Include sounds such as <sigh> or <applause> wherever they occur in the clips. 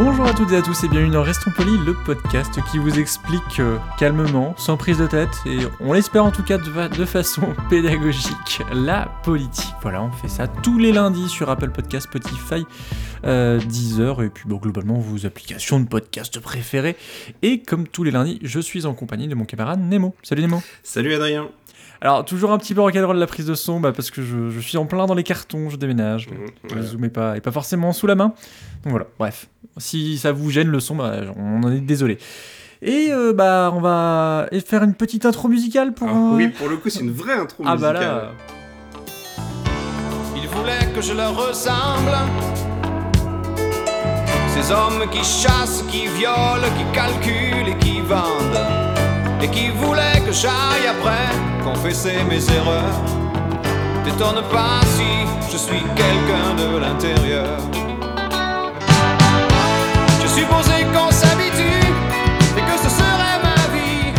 Bonjour à toutes et à tous et bienvenue dans Restons Polis, le podcast qui vous explique euh, calmement, sans prise de tête, et on l'espère en tout cas de, fa- de façon <laughs> pédagogique, la politique. Voilà, on fait ça tous les lundis sur Apple Podcast, Spotify, euh, Deezer, et puis bon, globalement vos applications de podcast préférées. Et comme tous les lundis, je suis en compagnie de mon camarade Nemo. Salut Nemo Salut Adrien. Alors, toujours un petit peu recadré de la prise de son, bah, parce que je, je suis en plein dans les cartons, je déménage. Le voilà. zoom est pas, est pas forcément sous la main. Donc voilà, bref. Si ça vous gêne le son, bah, on en est désolé. Et euh, bah, on va faire une petite intro musicale pour. Ah, un- oui, pour le coup, c'est une vraie intro Ah bah musicale. là. Il voulait que je leur ressemble. Ces hommes qui chassent, qui violent, qui calculent et qui vendent. Et qui voulaient que j'aille après confesser mes erreurs. T'étonne pas si je suis quelqu'un de l'intérieur. Je supposais qu'on s'habitue et que ce serait ma vie.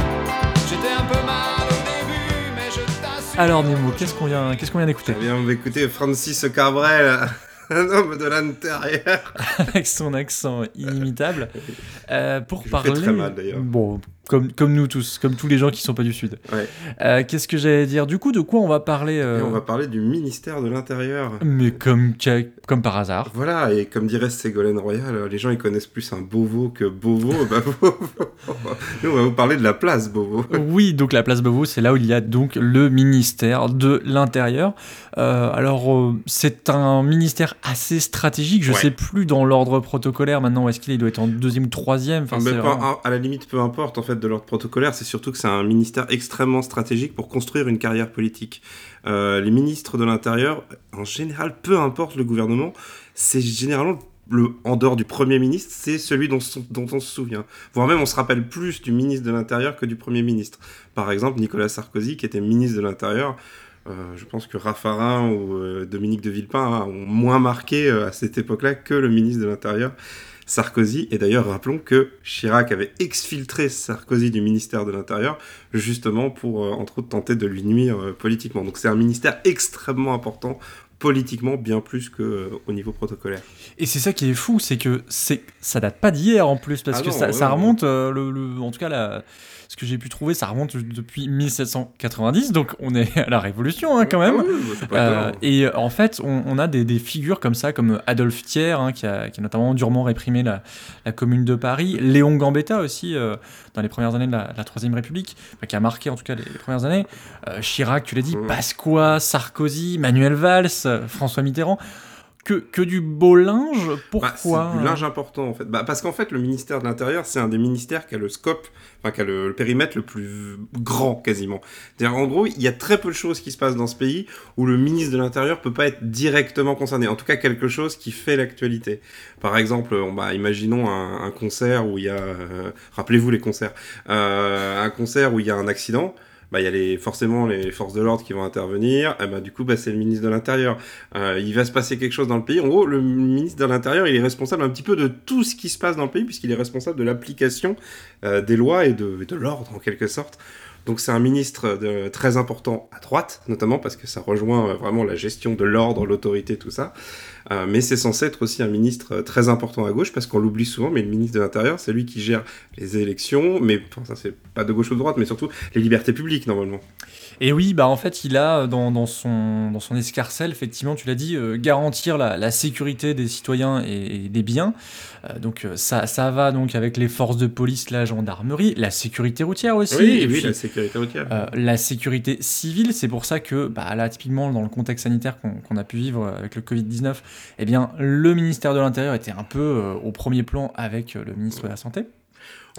J'étais un peu mal au début, mais je t'assure. Alors Nemo, qu'est-ce qu'on vient, qu'est-ce qu'on vient d'écouter? Eh bien, on va écouter Francis Cabrel, <laughs> un homme de l'intérieur. <laughs> avec son accent inimitable euh, pour Je fais parler. très mal, d'ailleurs. Bon, comme comme nous tous, comme tous les gens qui sont pas du sud. Ouais. Euh, qu'est-ce que j'allais dire? Du coup, de quoi on va parler euh, Et on va parler du ministère de l'Intérieur. Mais comme comme par hasard. Voilà, et comme dirait Ségolène Royal, les gens ils connaissent plus un Beauvau que <laughs> bah, Beauvau. Nous, on va vous parler de la place Beauvau. <laughs> Oui, donc la place Beauvau, c'est là où il y a donc le ministère de l'Intérieur. Euh, alors, euh, c'est un ministère assez stratégique. Je Ouais. sais plus dans l'ordre protocolaire maintenant où est-ce qu'il doit être en deuxième ou troisième. Enfin, peu- vraiment- à la limite, peu importe en fait de l'ordre protocolaire, c'est surtout que c'est un ministère extrêmement stratégique pour construire une carrière politique. Euh, les ministres de l'Intérieur, en général, peu importe le gouvernement, c'est généralement le, en dehors du Premier ministre, c'est celui dont, on se souvient. Voire même, on se rappelle plus du ministre de l'Intérieur que du Premier ministre. Par exemple, Nicolas Sarkozy, qui était ministre de l'Intérieur, euh, je pense que Raffarin ou euh, Dominique de Villepin hein, ont moins marqué à cette époque-là que le ministre de l'Intérieur. Sarkozy. Et d'ailleurs, rappelons que Chirac avait exfiltré Sarkozy du ministère de l'Intérieur, justement pour, euh, entre autres, tenter de lui nuire euh, politiquement. Donc c'est un ministère extrêmement important politiquement, bien plus que euh, au niveau protocolaire. Et c'est ça qui est fou, c'est que c'est ça date pas d'hier en plus, parce Ah que non, ça, ouais, ça ouais. remonte, euh, le, le- en tout cas, la- ce que j'ai pu trouver, ça remonte depuis 1790, donc on est à la Révolution hein, quand même. Euh, et en fait, on, on a des, des figures comme ça, comme Adolphe Thiers, hein, qui, a, qui a notamment durement réprimé la, la Commune de Paris, Léon Gambetta aussi, euh, dans les premières années de la, la Troisième République, enfin, qui a marqué en tout cas les, les premières années, Euh, Chirac, tu l'as dit, Mm. Pasqua, Sarkozy, Manuel Valls, François Mitterrand. Que, que du beau linge Bah, Pourquoi c'est du linge important en fait. Bah, parce qu'en fait, le ministère de l'Intérieur, c'est un des ministères qui a le scope, enfin qui a le, le périmètre le plus grand quasiment. C'est-à-dire, en gros, il y a très peu de choses qui se passent dans ce pays où le ministre de l'Intérieur peut pas être directement concerné. En tout cas, quelque chose qui fait l'actualité. Par exemple, on, bah, imaginons un, un concert où il y a, euh, rappelez-vous les concerts, Euh, un concert où il y a un accident. Bah, il y a les, forcément les forces de l'ordre qui vont intervenir. Et bah, du coup, bah, c'est le ministre de l'Intérieur. Euh, il va se passer quelque chose dans le pays. En gros, le ministre de l'Intérieur, il est responsable un petit peu de tout ce qui se passe dans le pays, puisqu'il est responsable de l'application euh, des lois et de, de l'ordre, en quelque sorte. Donc c'est un ministre de- très important à droite, notamment parce que ça rejoint euh, vraiment la gestion de l'ordre, l'autorité, tout ça. Euh, mais c'est censé être aussi un ministre euh, très important à gauche, parce qu'on l'oublie souvent, mais le ministre de l'Intérieur, c'est lui qui gère les élections, mais enfin, ça c'est pas de gauche ou de droite, mais surtout les libertés publiques, normalement. Et oui, bah en fait, il a dans, dans son, dans son escarcelle, effectivement, tu l'as dit, euh, garantir la, la sécurité des citoyens et, et des biens. Euh, donc euh, ça, ça va donc avec les forces de police, la gendarmerie, la sécurité routière aussi. oui, et oui, puis, la sécurité routière. euh, la sécurité civile, c'est pour ça que bah, là, typiquement, dans le contexte sanitaire qu'on qu'on a pu vivre avec le Covid-19, eh bien, le ministère de l'Intérieur était un peu euh, au premier plan avec euh, le ministre de la Santé.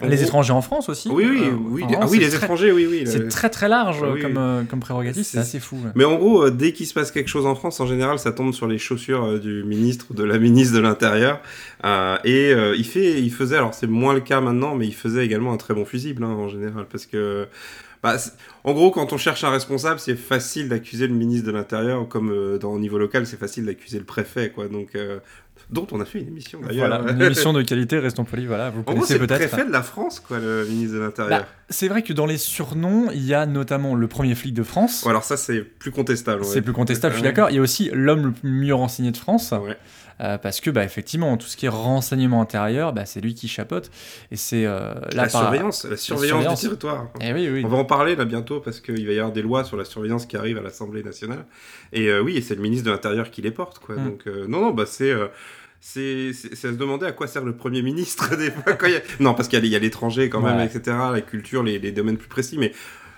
En les étrangers en France aussi. Oui, oui, Euh, oui, enfin, ah oui, les très- étrangers, oui, oui. C'est très très large Oui, comme, euh, prérogative, c'est assez fou. Mais en gros, euh, dès qu'il se passe quelque chose en France, en général, ça tombe sur les chaussures euh, du ministre ou de la ministre de l'Intérieur. Et il fait, il faisait, alors c'est moins le cas maintenant, mais il faisait également un très bon fusible hein, en général, parce que, bah, en gros, quand on cherche un responsable, c'est facile d'accuser le ministre de l'Intérieur, comme euh, dans au niveau local, c'est facile d'accuser le préfet, quoi. Donc, euh, dont on a fait une émission d'ailleurs. Voilà, une <laughs> émission de qualité, restons polis, voilà, vous En gros, connaissez c'est le peut-être. préfet de la France, quoi, le ministre de l'Intérieur. Bah, c'est vrai que dans les surnoms, il y a notamment le premier flic de France. Alors ça, c'est plus contestable. C'est plus contestable, je suis d'accord. Il y a aussi l'homme le mieux renseigné de France. Ouais. Euh, parce que bah, effectivement, tout ce qui est renseignement intérieur, bah, c'est lui qui chapeaute. Et c'est euh, La surveillance, la surveillance surveillance. du territoire. Eh oui, oui. On va en parler là bientôt parce qu'il va y avoir des lois sur la surveillance qui arrivent à l'Assemblée nationale. Et euh, oui, et c'est le ministre de l'Intérieur qui les porte. Quoi. Mm. Donc, non, non, bah c'est. c'est à se demander à quoi sert le Premier ministre <laughs> des fois. quand il y a- <laughs> Non, parce qu'il y a- il y a l'étranger quand même, Ouais. etc., la culture, les, les domaines plus précis. Mais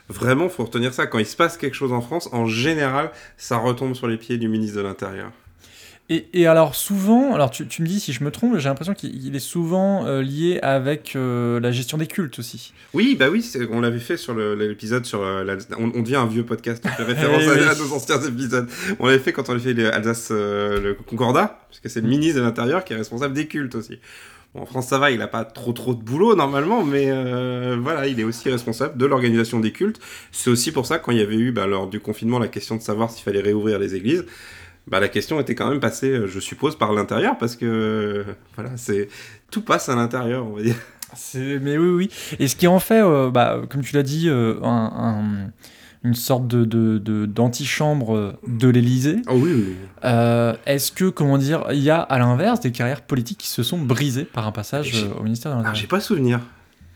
vraiment, faut retenir ça. Quand il se passe quelque chose en France, en général, ça retombe sur les pieds du ministre de l'Intérieur. Et, et alors souvent, alors tu, tu me dis si je me trompe, j'ai l'impression qu'il il est souvent euh, lié avec euh, la gestion des cultes aussi. Oui, bah oui, on l'avait fait sur l'épisode sur euh. On, on devient un vieux podcast, on fait <laughs> référence Eh à, nos anciens épisodes. On l'avait fait quand on avait fait l'Alsace, le Concordat, parce que c'est le ministre de l'Intérieur qui est responsable des cultes aussi. Bon, en France, ça va, il n'a pas trop trop de boulot normalement, mais euh, voilà, il est aussi responsable de l'organisation des cultes. C'est aussi pour ça, quand il y avait eu, bah, lors du confinement, la question de savoir s'il fallait réouvrir les églises, bah, la question était quand même passée, euh, je suppose, par l'intérieur, parce que euh, voilà, c'est tout passe à l'intérieur, on va dire. C'est- Mais oui, oui. Et ce qui en fait, euh, bah, comme tu l'as dit, euh, un- un- une sorte de, de- de- d'antichambre euh, de l'Élysée. Oh oui, oui. Euh, est-ce que, comment dire, il y a à l'inverse des carrières politiques qui se sont brisées par un passage au ministère de Ah, l'Intérieur j'ai pas souvenir.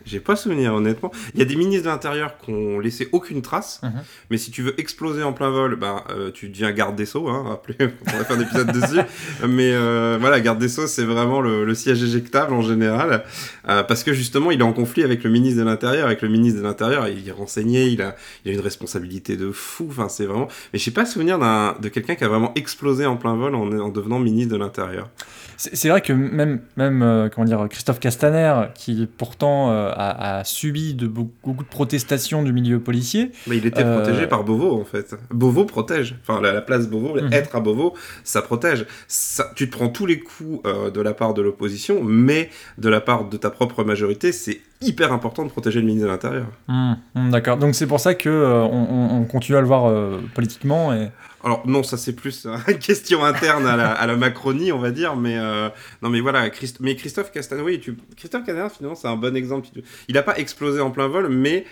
J'ai pas souvenir, honnêtement. Il y a des ministres de l'Intérieur qui ont laissé aucune trace, Mhm. mais si tu veux exploser en plein vol, bah, euh, tu deviens garde des Sceaux, hein, rappelez, <laughs> on va faire un épisode dessus. Mais euh, voilà, garde des Sceaux, c'est vraiment le, le siège éjectable en général, euh, parce que justement, il est en conflit avec le ministre de l'Intérieur. Avec le ministre de l'Intérieur, il est renseigné, il a, il a une responsabilité de fou, enfin, c'est vraiment... Mais j'ai pas souvenir de quelqu'un qui a vraiment explosé en plein vol en, en devenant ministre de l'Intérieur. C'est vrai que même, même euh, comment dire, Christophe Castaner, qui pourtant euh, a, a subi de beaucoup, beaucoup de protestations du milieu policier, Mais il était Euh, protégé par Beauvau, en fait. Beauvau protège. Enfin, la, la place Beauvau, Mhm. être à Beauvau, ça protège. Ça, tu te prends tous les coups de la part de l'opposition, mais de la part de ta propre majorité, c'est hyper important de protéger le ministre de l'Intérieur. Hmm, hmm, d'accord. Donc c'est pour ça que euh, on, on- on continue à le voir politiquement. Et... Alors, non, ça c'est plus une <laughs> question interne à la, à la Macronie, on va dire, mais euh, non, mais voilà, Christ- mais Christophe Castaner, tu... Christophe Castaner, finalement, c'est un bon exemple. Il n'a pas explosé en plein vol, mais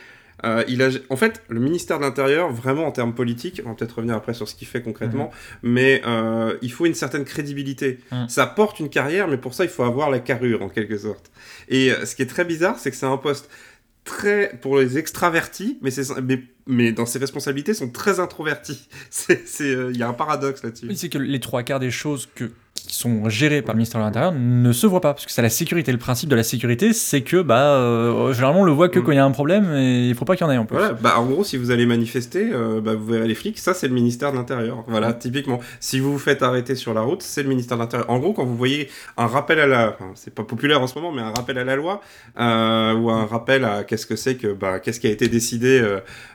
euh, il a, en fait, le ministère de l'Intérieur, vraiment en termes politiques, on va peut-être revenir après sur ce qu'il fait concrètement, mais euh, il faut une certaine crédibilité. Mhm. Ça porte une carrière, mais pour ça, il faut avoir la carrure, en quelque sorte. Et ce qui est très bizarre, c'est que c'est un poste très pour les extravertis, mais, c'est- mais, mais dans ses responsabilités sont très introvertis. <laughs> C'est, euh, il y a un paradoxe là-dessus. Oui, c'est que les trois quarts des choses que, qui sont gérées par le ministère de l'Intérieur ne se voient pas, parce que c'est la sécurité. Le principe de la sécurité, c'est que bah, euh, généralement on le voit que Mm. quand il y a un problème, et il faut pas qu'il y en ait en plus. Voilà, bah en gros, si vous allez manifester, euh, bah, vous verrez les flics, ça c'est le ministère de l'Intérieur. Voilà, typiquement. Si vous vous faites arrêter sur la route, c'est le ministère de l'Intérieur. En gros, quand vous voyez un rappel à la. enfin, c'est pas populaire en ce moment, mais un rappel à la loi, euh, ou un rappel à qu'est-ce que c'est que. Bah, qu'est-ce qui a été décidé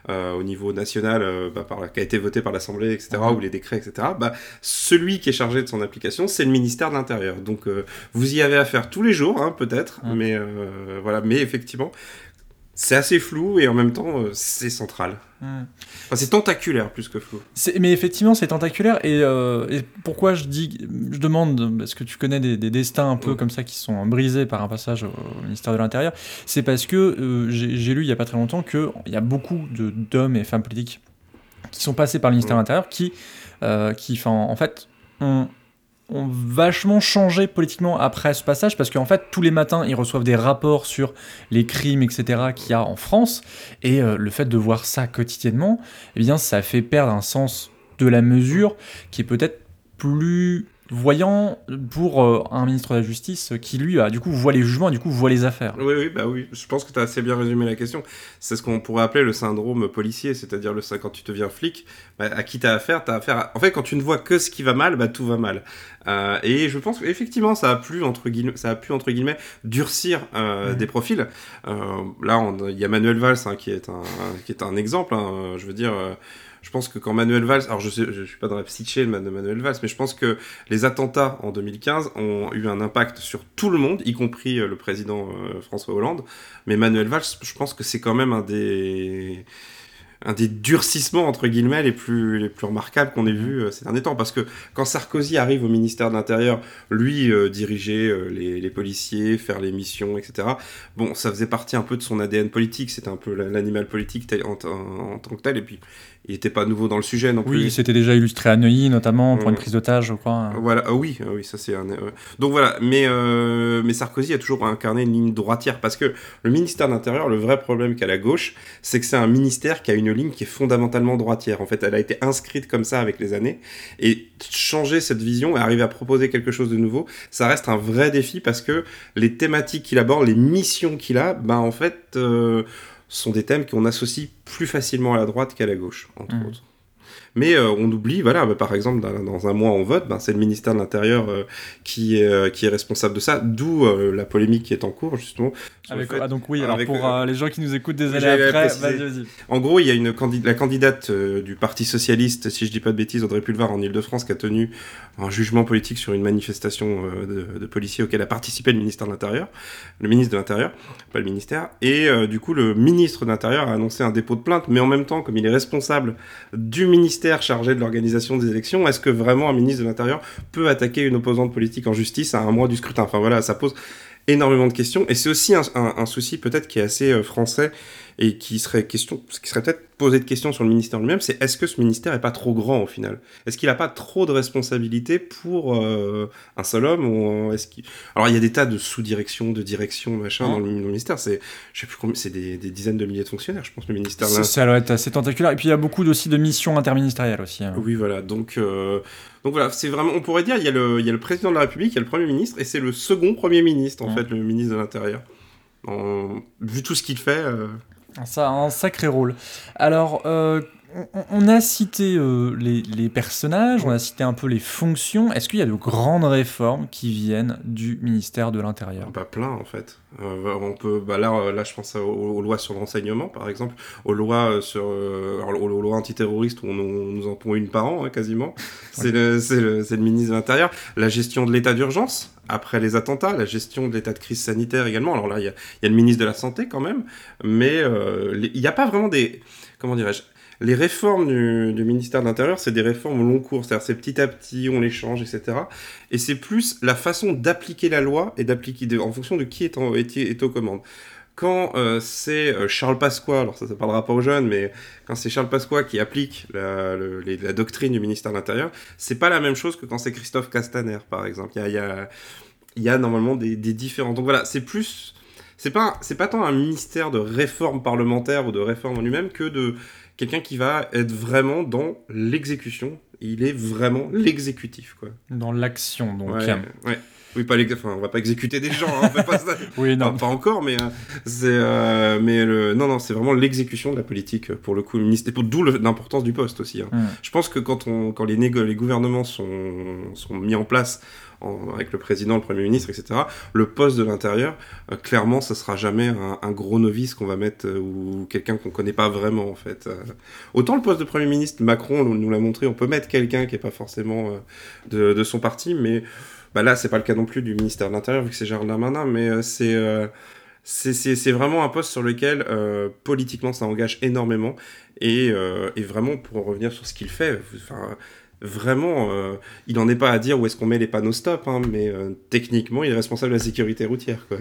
au niveau national, bah, par, qui a été voté par l'Assemblée, etc., Mhm. ou les décrets, etc., bah, celui qui est chargé de son application, c'est le ministère de l'Intérieur. Donc, euh, vous y avez affaire tous les jours, hein, peut-être, mais euh, voilà, mais effectivement. C'est assez flou et en même temps euh, c'est central. Enfin, c'est tentaculaire plus que flou. Mais effectivement, c'est tentaculaire. Et, euh, et pourquoi je dis, je demande, est-ce que tu connais des, des destins un peu Mm. comme ça qui sont brisés par un passage au ministère de l'Intérieur C'est parce que euh, j'ai lu il y a pas très longtemps qu'il y a beaucoup d'hommes et femmes politiques qui sont passés par le ministère de l'Intérieur qui, qui en fait, ont, ont vachement changé politiquement après ce passage parce qu'en fait, tous les matins, ils reçoivent des rapports sur les crimes, etc., qu'il y a en France. Et euh, le fait de voir ça quotidiennement, eh bien, ça fait perdre un sens de la mesure qui est peut-être plus voyant pour euh, un ministre de la Justice qui, lui, a, du coup, voit les jugements du coup, voit les affaires. Oui, oui, bah oui. Je pense que tu as assez bien résumé la question. C'est ce qu'on pourrait appeler le syndrome policier, c'est-à-dire le quand tu deviens flic, bah, à qui t'as affaire, t'as affaire. À... En fait, quand tu ne vois que ce qui va mal, bah tout va mal. Euh, et je pense qu'effectivement, ça a pu entre guillemets, ça a pu entre guillemets durcir euh, des profils. Là, il y a Manuel Valls hein, qui est un qui est un exemple. Hein, je veux dire. Je pense que quand Manuel Valls, alors je sais, je suis pas dans la psyché de Man- Manuel Valls, mais je pense que les attentats en 2015 ont eu un impact sur tout le monde, y compris euh, le président euh, François Hollande. Mais Manuel Valls, je pense que c'est quand même un des un des durcissements entre guillemets les plus les plus remarquables qu'on ait vu euh, ces derniers temps. Parce que quand Sarkozy arrive au ministère de l'Intérieur lui euh, diriger euh, les, les policiers faire les missions etc bon ça faisait partie un peu de son ADN politique. C'était un peu la- l'animal politique en, en- en tant que tel. Et puis il était pas nouveau dans le sujet non plus. Oui, c'était déjà illustré à Neuilly, notamment pour une prise d'otage, je crois. voilà, ah oui, ah oui, ça c'est un. Donc voilà, mais, mais Sarkozy a toujours incarné une ligne droitière. Parce que le ministère de l'Intérieur, le vrai problème qu'a la gauche, c'est que c'est un ministère qui a une ligne qui est fondamentalement droitière. En fait, elle a été inscrite comme ça avec les années et changer cette vision et arriver à proposer quelque chose de nouveau, ça reste un vrai défi parce que les thématiques qu'il aborde, les missions qu'il a, ben en fait. euh, sont des thèmes qu'on associe plus facilement à la droite qu'à la gauche, entre Mhm. autres. Mais euh, on oublie, voilà, bah, par exemple, dans, dans un mois on vote, ben, c'est le ministère de l'Intérieur euh, qui, est, euh, qui est responsable de ça, d'où la polémique qui est en cours, justement. Avec- fait- ah, donc oui, alors avec, pour les gens qui nous écoutent des années après, vas-y, vas-y. En gros, il y a une candid- la candidate du Parti Socialiste, si je dis pas de bêtises, Audrey Pulvar, en Ile-de-France, qui a tenu un jugement politique sur une manifestation de, de policiers auquel a participé le ministère de l'Intérieur, le ministre de l'Intérieur, pas le ministère. Et euh, du coup, le ministre de l'Intérieur a annoncé un dépôt de plainte, mais en même temps, comme il est responsable du ministère chargé de l'organisation des élections, est-ce que vraiment un ministre de l'Intérieur peut attaquer une opposante politique en justice à un mois du scrutin? Enfin voilà, ça pose énormément de questions. Et c'est aussi un, souci peut-être qui est assez euh, français et qui serait question, ce qui serait peut-être posé de questions sur le ministère lui-même, c'est est-ce que ce ministère est pas trop grand au final? Est-ce qu'il a pas trop de responsabilités pour euh, un seul homme ou est-ce qu'il... Alors il y a des tas de sous-directions, de directions, machin Hein dans, le, dans le ministère. C'est, je sais plus combien, c'est des, des dizaines de milliers de fonctionnaires, je pense le ministère. Ça, ça doit être assez tentaculaire. Et puis il y a beaucoup aussi de missions interministérielles aussi. hein. Oui, voilà. Donc, euh, donc voilà, c'est vraiment, on pourrait dire, il y, a le, il y a le président de la République, il y a le Premier ministre, et c'est le second Premier ministre, en Mm. fait, le ministre de l'Intérieur. En- Vu tout ce qu'il fait, euh, Ça a un sacré rôle. Alors, euh, on, a cité euh, les, les personnages, on a cité un peu les fonctions. Est-ce qu'il y a de grandes réformes qui viennent du ministère de l'Intérieur? Pas plein, en fait. Euh, on peut, bah là, euh, là, je pense aux, aux lois sur le renseignement, par exemple, aux lois sur, euh, aux, lois antiterroristes où on, on nous en pond une par an, hein, quasiment. <laughs> C'est le, le, le ministre de l'Intérieur. La gestion de l'état d'urgence après les attentats, la gestion de l'état de crise sanitaire également. Alors là, il y y a le ministre de la Santé quand même, mais il n'y a pas vraiment des, comment dirais-je, les réformes du, ministère de l'Intérieur, c'est des réformes au long cours, c'est-à-dire c'est petit à petit, on les change, etc. Et c'est plus la façon d'appliquer la loi et d'appliquer en fonction de qui est, en, est, aux commandes. Quand euh, c'est euh, Charles Pasqua, alors ça ne parlera pas aux jeunes, mais quand c'est Charles Pasqua qui applique la, doctrine du ministère de l'Intérieur, c'est pas la même chose que quand c'est Christophe Castaner, par exemple. Il y a, normalement des, des différents. Donc voilà, c'est plus. C'est pas, pas tant un ministère de réforme parlementaire ou de réforme en lui-même que de quelqu'un qui va être vraiment dans l'exécution. Il est vraiment l'exécutif, quoi. Dans l'action, donc. Ouais, ouais. Oui, pas l'ex- enfin, on va pas exécuter des gens, hein, on fait pas ça. <laughs> Oui, non. Enfin, pas encore, mais euh, c'est, euh, mais le, non, non, c'est vraiment l'exécution de la politique euh, pour le coup, le ministère, pour d'où l'importance du poste aussi. hein. Mm. Je pense que quand on, quand les, négo- les gouvernements sont, sont mis en place en- avec le président, le premier ministre, etc., le poste de l'intérieur, euh, clairement, ça sera jamais un, un gros novice qu'on va mettre euh, ou quelqu'un qu'on connaît pas vraiment en fait. Euh, autant le poste de premier ministre, Macron nous, nous l'a montré, on peut mettre quelqu'un qui est pas forcément euh, de, de son parti, mais bah là, c'est pas le cas non plus du ministère de l'Intérieur vu que c'est Gérald Darmanin, mais euh, c'est euh, c'est- c'est vraiment un poste sur lequel euh, politiquement ça engage énormément et, et vraiment pour en revenir sur ce qu'il fait, enfin, vraiment, il n'en est pas à dire où est-ce qu'on met les panneaux stop, hein, mais techniquement il est responsable de la sécurité routière. Quoi.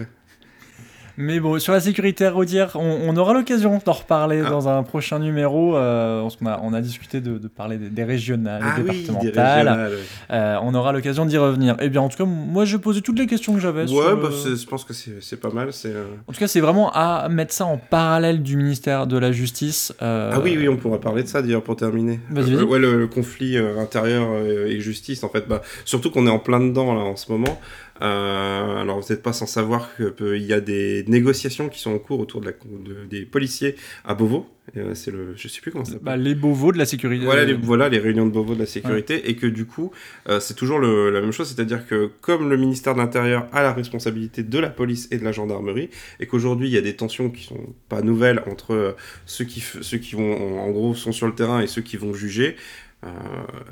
Mais bon, sur la sécurité routière, on, on aura l'occasion d'en reparler Ah. dans un prochain numéro. Euh, parce qu'on a, on a discuté de, de parler des, des régionales, Ah des oui, des départementales. régionales. Euh, on aura l'occasion d'y revenir. Eh bien, en tout cas, moi, je posais toutes les questions que j'avais. Ouais, bah, je pense que c'est pas mal. euh, En tout cas, c'est vraiment à mettre ça en parallèle du ministère de la Justice. euh, Ah oui, oui, on pourra parler de ça d'ailleurs pour terminer. Vas-y, Euh, vas-y. ouais, le, le conflit euh, intérieur euh, et justice, en fait, bah, surtout qu'on est en plein dedans là en ce moment. Euh, alors, vous n'êtes pas sans savoir qu'il y a des négociations qui sont en cours autour de la, de- des policiers à Beauvau. Euh, c'est le, je sais plus comment ça s'appelle. bah, les Beauvaux de la sécurité. Voilà les, voilà les réunions de Beauvau de la sécurité et que du coup euh, c'est toujours le- la même chose, c'est-à-dire que comme le ministère de l'Intérieur a la responsabilité de la police et de la gendarmerie et qu'aujourd'hui il y a des tensions qui sont pas nouvelles entre euh, ceux qui ceux qui vont en gros sont sur le terrain et ceux qui vont juger. Euh,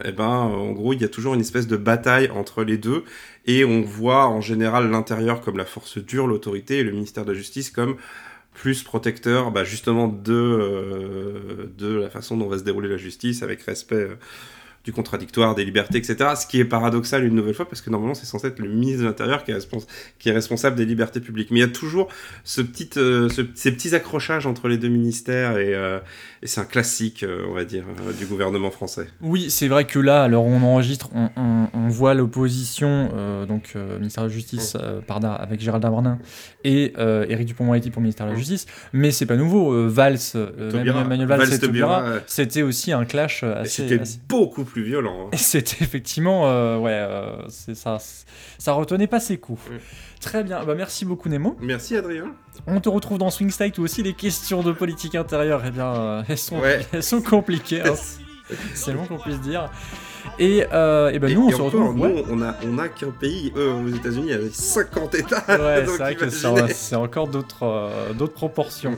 et ben en gros il y a toujours une espèce de bataille entre les deux. Et on voit en général l'intérieur comme la force dure l'autorité et le ministère de la justice comme plus protecteur bah, justement de, euh, de la façon dont va se dérouler la justice avec respect euh, du contradictoire, des libertés, etc. Ce qui est paradoxal une nouvelle fois parce que normalement c'est censé être le ministre de l'Intérieur qui, est respons- qui est responsable des libertés publiques. Mais il y a toujours ce petit, euh, ce- ces petits accrochages entre les deux ministères et, euh, et c'est un classique, euh, on va dire, du gouvernement français. Oui, c'est vrai que là, alors on enregistre, on, on- on voit l'opposition, donc ministère de la Justice par Dar- avec Gérald Darmanin et Éric Dupond-Moretti pour le ministère de la Justice, mais c'est pas nouveau. Valls, euh, Taubira. Manuel, Manuel Valls, c'était aussi un clash assez. C'était assez- beaucoup plus violent. hein. C'était effectivement, euh, ouais, euh, c'est ça, ça retenait pas ses coups. Ouais. Très bien, bah merci beaucoup Nemo. Merci Adrien. On te retrouve dans Swing State où aussi les questions de politique intérieure, eh bien, euh, elles sont, Ouais. elles sont compliquées. hein. <laughs> <laughs> C'est le moins qu'on puisse dire. Et, euh, et ben nous, on et se encore, retrouve. ouais. nous, on a, on a qu'un pays, eux, aux États-Unis, il y a 50 États. Ouais, <laughs> c'est vrai que c'est encore d'autres euh, d'autres proportions.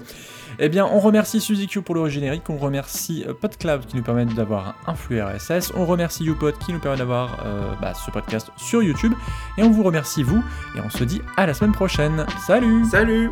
Eh bien, on remercie Suzy Q pour le générique, on remercie euh, PodCloud qui nous permet d'avoir un flux RSS, on remercie YouPod qui nous permet d'avoir euh, bah, ce podcast sur YouTube, et on vous remercie vous, et on se dit à la semaine prochaine. Salut Salut